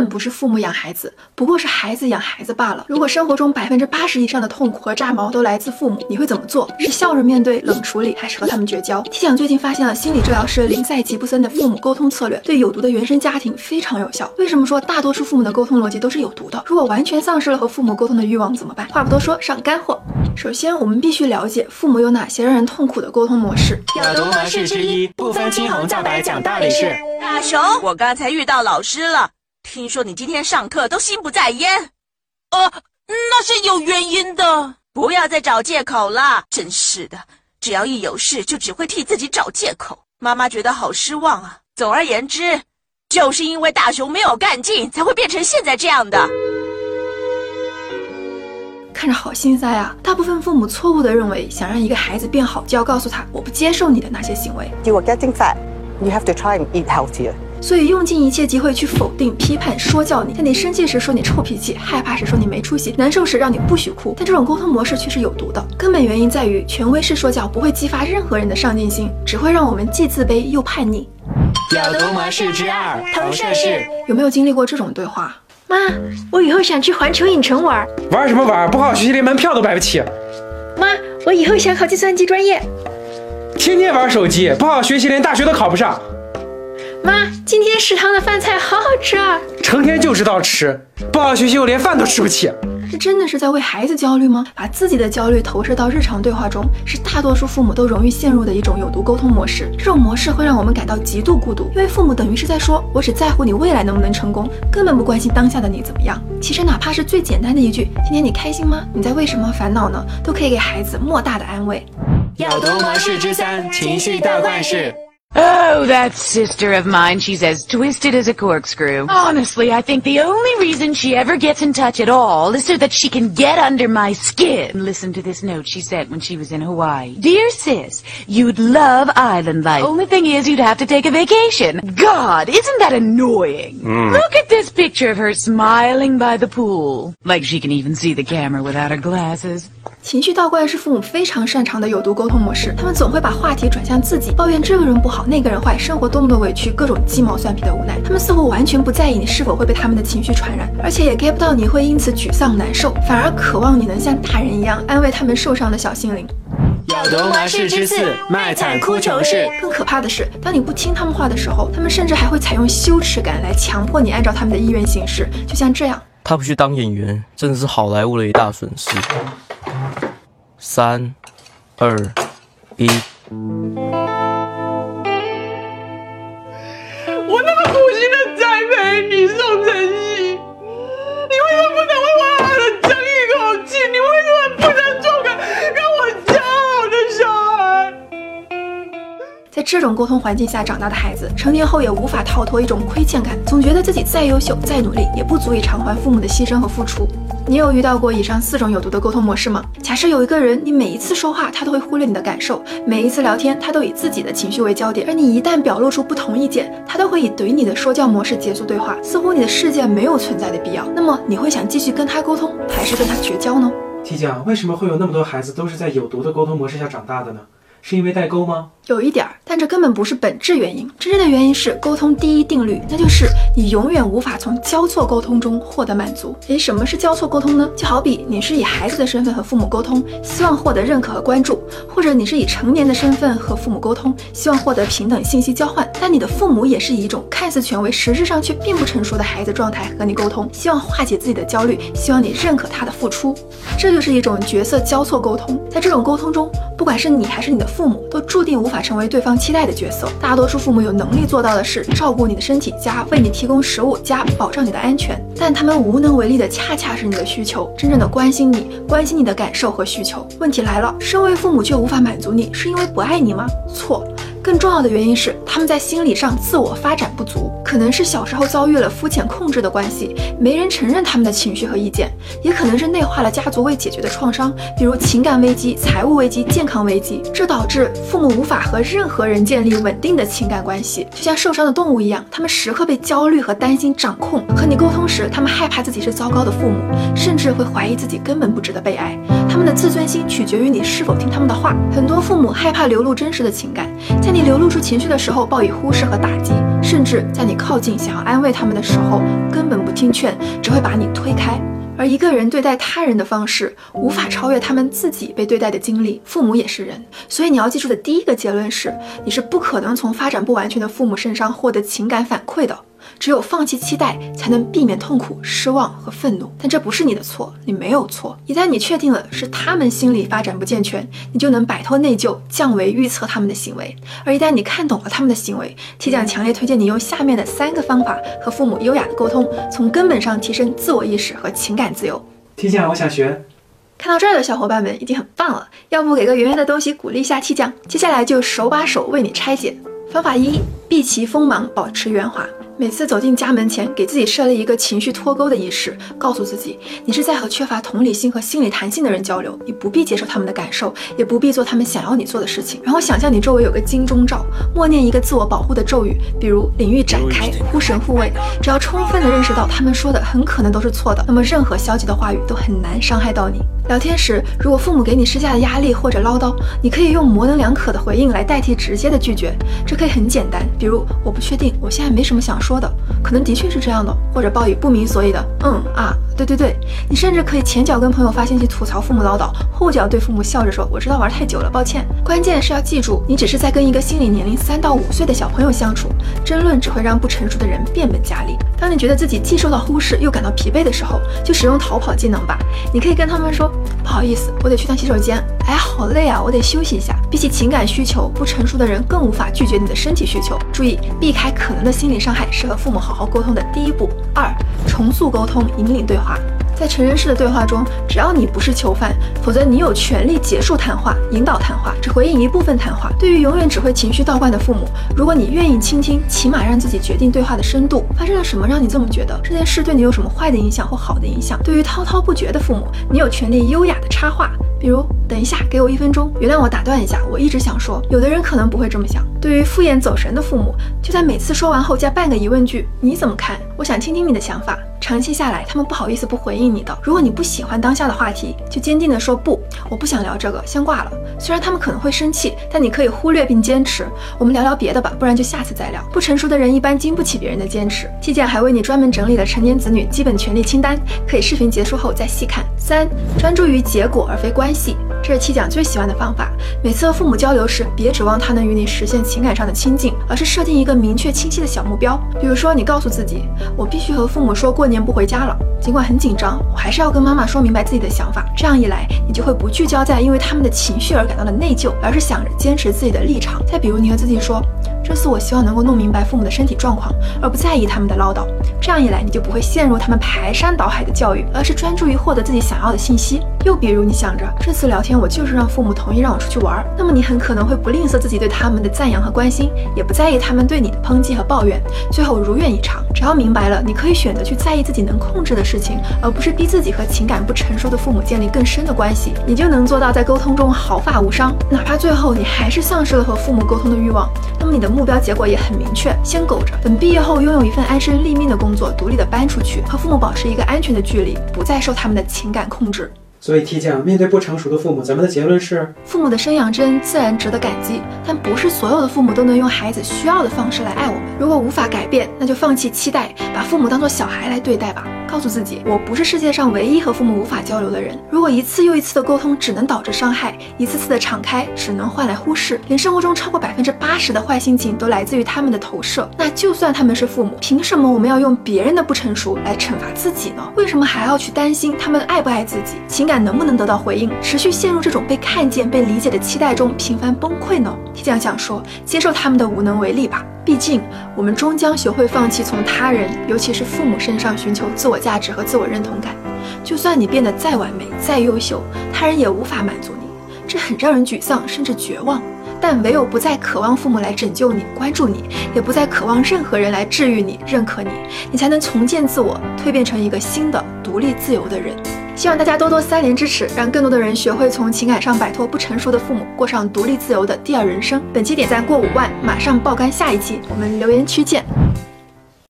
本不是父母养孩子，不过是孩子养孩子罢了。如果生活中百分之八十以上的痛苦和炸毛都来自父母，你会怎么做？是笑着面对、冷处理，还是和他们绝交？T 想最近发现了心理治疗师林赛·吉布森的父母沟通策略，对有毒的原生家庭非常有效。为什么说大多数父母的沟通逻辑都是有毒的？如果完全丧失了和父母沟通的欲望怎么办？话不多说，上干货。首先，我们必须了解父母有哪些让人痛苦的沟通模式。有毒模式之一，不分青红皂白讲道理是。大熊，我刚才遇到老师了。听说你今天上课都心不在焉，呃，那是有原因的。不要再找借口了，真是的，只要一有事就只会替自己找借口。妈妈觉得好失望啊。总而言之，就是因为大熊没有干劲，才会变成现在这样的。看着好心塞啊！大部分父母错误的认为，想让一个孩子变好，就要告诉他我不接受你的那些行为。You are getting fat. You have to try and eat healthier. 所以用尽一切机会去否定、批判、说教你，在你生气时说你臭脾气，害怕时说你没出息，难受时让你不许哭。但这种沟通模式却是有毒的，根本原因在于权威式说教不会激发任何人的上进心，只会让我们既自卑又叛逆。有毒模式之二，投射式。有没有经历过这种对话？妈，我以后想去环球影城玩。玩什么玩？不好好学习，连门票都买不起。妈，我以后想考计算机专业。天天玩手机，不好学习，连大学都考不上。妈，今天食堂的饭菜好好吃啊！成天就知道吃，不好学习我连饭都吃不起。这真的是在为孩子焦虑吗？把自己的焦虑投射到日常对话中，是大多数父母都容易陷入的一种有毒沟通模式。这种模式会让我们感到极度孤独，因为父母等于是在说：“我只在乎你未来能不能成功，根本不关心当下的你怎么样。”其实哪怕是最简单的一句“今天你开心吗？你在为什么烦恼呢？”都可以给孩子莫大的安慰。有毒模式之三：情绪大灌式。Oh, that sister of mine, she's as twisted as a corkscrew. Honestly, I think the only reason she ever gets in touch at all is so that she can get under my skin. Listen to this note she sent when she was in Hawaii. Dear sis, you'd love island life. Only thing is you'd have to take a vacation. God, isn't that annoying? Mm. Look at this picture of her smiling by the pool. Like she can even see the camera without her glasses. 情绪倒灌是父母非常擅长的有毒沟通模式，他们总会把话题转向自己，抱怨这个人不好， 那个人坏，生活多么的委屈，各种鸡毛蒜皮的无奈。他们似乎完全不在意你是否会被他们的情绪传染，而且也 get 不到你会因此沮丧难受，反而渴望你能像大人一样安慰他们受伤的小心灵。有毒模式之四：卖惨哭穷式。更可怕的是，当你不听他们话的时候，他们甚至还会采用羞耻感来强迫你按照他们的意愿行事，就像这样。他不去当演员，真的是好莱坞的一大损失。三、二、一。这种沟通环境下长大的孩子，成年后也无法逃脱一种亏欠感，总觉得自己再优秀、再努力，也不足以偿还父母的牺牲和付出。你有遇到过以上四种有毒的沟通模式吗？假设有一个人，你每一次说话，他都会忽略你的感受；每一次聊天，他都以自己的情绪为焦点。而你一旦表露出不同意见，他都会以怼你的说教模式结束对话，似乎你的世界没有存在的必要。那么你会想继续跟他沟通，还是跟他绝交呢？T 酱，为什么会有那么多孩子都是在有毒的沟通模式下长大的呢？是因为代沟吗？有一点儿，但这根本不是本质原因。真正的原因是沟通第一定律，那就是你永远无法从交错沟通中获得满足。诶，什么是交错沟通呢？就好比你是以孩子的身份和父母沟通，希望获得认可和关注；或者你是以成年的身份和父母沟通，希望获得平等信息交换。但你的父母也是以一种看似权威，实质上却并不成熟的孩子状态和你沟通，希望化解自己的焦虑，希望你认可他的付出。这就是一种角色交错沟通。在这种沟通中，不管是你还是你的父母，都注定无法成为对方期待的角色。大多数父母有能力做到的是照顾你的身体，加为你提供食物，加保障你的安全，但他们无能为力的恰恰是你的需求，真正的关心你，关心你的感受和需求。问题来了，身为父母却无法满足你，是因为不爱你吗？错。更重要的原因是，他们在心理上自我发展不足，可能是小时候遭遇了肤浅控制的关系，没人承认他们的情绪和意见，也可能是内化了家族未解决的创伤，比如情感危机、财务危机、健康危机，这导致父母无法和任何人建立稳定的情感关系，就像受伤的动物一样，他们时刻被焦虑和担心掌控。和你沟通时，他们害怕自己是糟糕的父母，甚至会怀疑自己根本不值得被爱。他们的自尊心取决于你是否听他们的话。很多父母害怕流露真实的情感，在你流露出情绪的时候，报以忽视和打击，甚至在你靠近想要安慰他们的时候，根本不听。劝，只会把你推开。而一个人对待他人的方式，无法超越他们自己被对待的经历。父母也是人，所以你要记住的第一个结论是，你是不可能从发展不完全的父母身上获得情感反馈的。只有放弃期待，才能避免痛苦、失望和愤怒。但这不是你的错，你没有错。一旦你确定了是他们心理发展不健全，你就能摆脱内疚，降维预测他们的行为。而一旦你看懂了他们的行为，T 酱强烈推荐你用下面的三个方法和父母优雅的沟通，从根本上提升自我意识和情感自由。T 酱，我想学。看到这儿的小伙伴们已经很棒了，要不给个圆圆的东西鼓励一下 T 酱？接下来就手把手为你拆解。方法一：避其锋芒，保持圆滑。每次走进家门前，给自己设立一个情绪脱钩的仪式，告诉自己，你是在和缺乏同理心和心理弹性的人交流，你不必接受他们的感受，也不必做他们想要你做的事情。然后想象你周围有个金钟罩，默念一个自我保护的咒语，比如领域展开，呼神护卫。只要充分的认识到他们说的很可能都是错的，那么任何消极的话语都很难伤害到你。聊天时，如果父母给你施加的压力或者唠叨，你可以用模棱两可的回应来代替直接的拒绝。这可以很简单，比如我不确定，我现在没什么想说。说的可能的确是这样的，或者报以不明所以的嗯啊，对对对，你甚至可以前脚跟朋友发信息吐槽父母唠叨，后脚对父母笑着说我知道玩太久了，抱歉。关键是要记住，你只是在跟一个心理年龄三到五岁的小朋友相处，争论只会让不成熟的人变本加厉。当你觉得自己既受到忽视又感到疲惫的时候，就使用逃跑技能吧。你可以跟他们说不好意思，我得去趟洗手间。哎，好累啊，我得休息一下。比起情感需求，不成熟的人更无法拒绝你的身体需求。注意，避开可能的心理伤害。是和父母好好沟通的第一步。二，重塑沟通，引领对话。在成人式的对话中，只要你不是囚犯，否则你有权利结束谈话，引导谈话，只回应一部分谈话。对于永远只会情绪倒灌的父母，如果你愿意倾听，起码让自己决定对话的深度。发生了什么让你这么觉得？这件事对你有什么坏的影响或好的影响？对于滔滔不绝的父母，你有权利优雅的插话，比如等一下，给我一分钟，原谅我打断一下，我一直想说。有的人可能不会这么想。对于敷衍走神的父母，就在每次说完后加半个疑问句，你怎么看？我想听听你的想法。长期下来，他们不好意思不回应你的。如果你不喜欢当下的话题，就坚定地说不，我不想聊这个，先挂了。虽然他们可能会生气，但你可以忽略并坚持。我们聊聊别的吧，不然就下次再聊。不成熟的人一般经不起别人的坚持。T 姐还为你专门整理了成年子女基本权利清单，可以视频结束后再细看。三，专注于结果而非关系。这是七讲最喜欢的方法。每次和父母交流时，别指望他能与你实现情感上的亲近，而是设定一个明确清晰的小目标。比如说，你告诉自己，我必须和父母说过年不回家了，尽管很紧张，我还是要跟妈妈说明白自己的想法。这样一来，你就会不聚焦在因为他们的情绪而感到的内疚，而是想着坚持自己的立场。再比如，你和自己说。这次我希望能够弄明白父母的身体状况，而不在意他们的唠叨。这样一来，你就不会陷入他们排山倒海的教育，而是专注于获得自己想要的信息。又比如，你想着这次聊天我就是让父母同意让我出去玩，那么你很可能会不吝啬自己对他们的赞扬和关心，也不在意他们对你的抨击和抱怨。最后如愿以偿。只要明白了，你可以选择去在意自己能控制的事情，而不是逼自己和情感不成熟的父母建立更深的关系，你就能做到在沟通中毫发无伤。哪怕最后你还是丧失了和父母沟通的欲望，那么你的。目标结果也很明确，先苟着，等毕业后拥有一份安身立命的工作，独立的搬出去，和父母保持一个安全的距离，不再受他们的情感控制。所以，提讲面对不成熟的父母，咱们的结论是：父母的生养之恩自然值得感激，但不是所有的父母都能用孩子需要的方式来爱我们。如果无法改变，那就放弃期待，把父母当做小孩来对待吧。告诉自己，我不是世界上唯一和父母无法交流的人。如果一次又一次的沟通只能导致伤害，一次次的敞开只能换来忽视，连生活中超过百分之八十的坏心情都来自于他们的投射，那就算他们是父母，凭什么我们要用别人的不成熟来惩罚自己呢？为什么还要去担心他们爱不爱自己，情感能不能得到回应，持续陷入这种被看见、被理解的期待中频繁崩溃呢？提酱想说，接受他们的无能为力吧。毕竟，我们终将学会放弃从他人，尤其是父母身上寻求自我价值和自我认同感。就算你变得再完美、再优秀，他人也无法满足你，这很让人沮丧，甚至绝望。但唯有不再渴望父母来拯救你、关注你，也不再渴望任何人来治愈你、认可你，你才能重建自我，蜕变成一个新的、独立自由的人。希望大家多多三连支持，让更多的人学会从情感上摆脱不成熟的父母，过上独立自由的第二人生。本期点赞过五万，马上爆肝下一期，我们留言区见。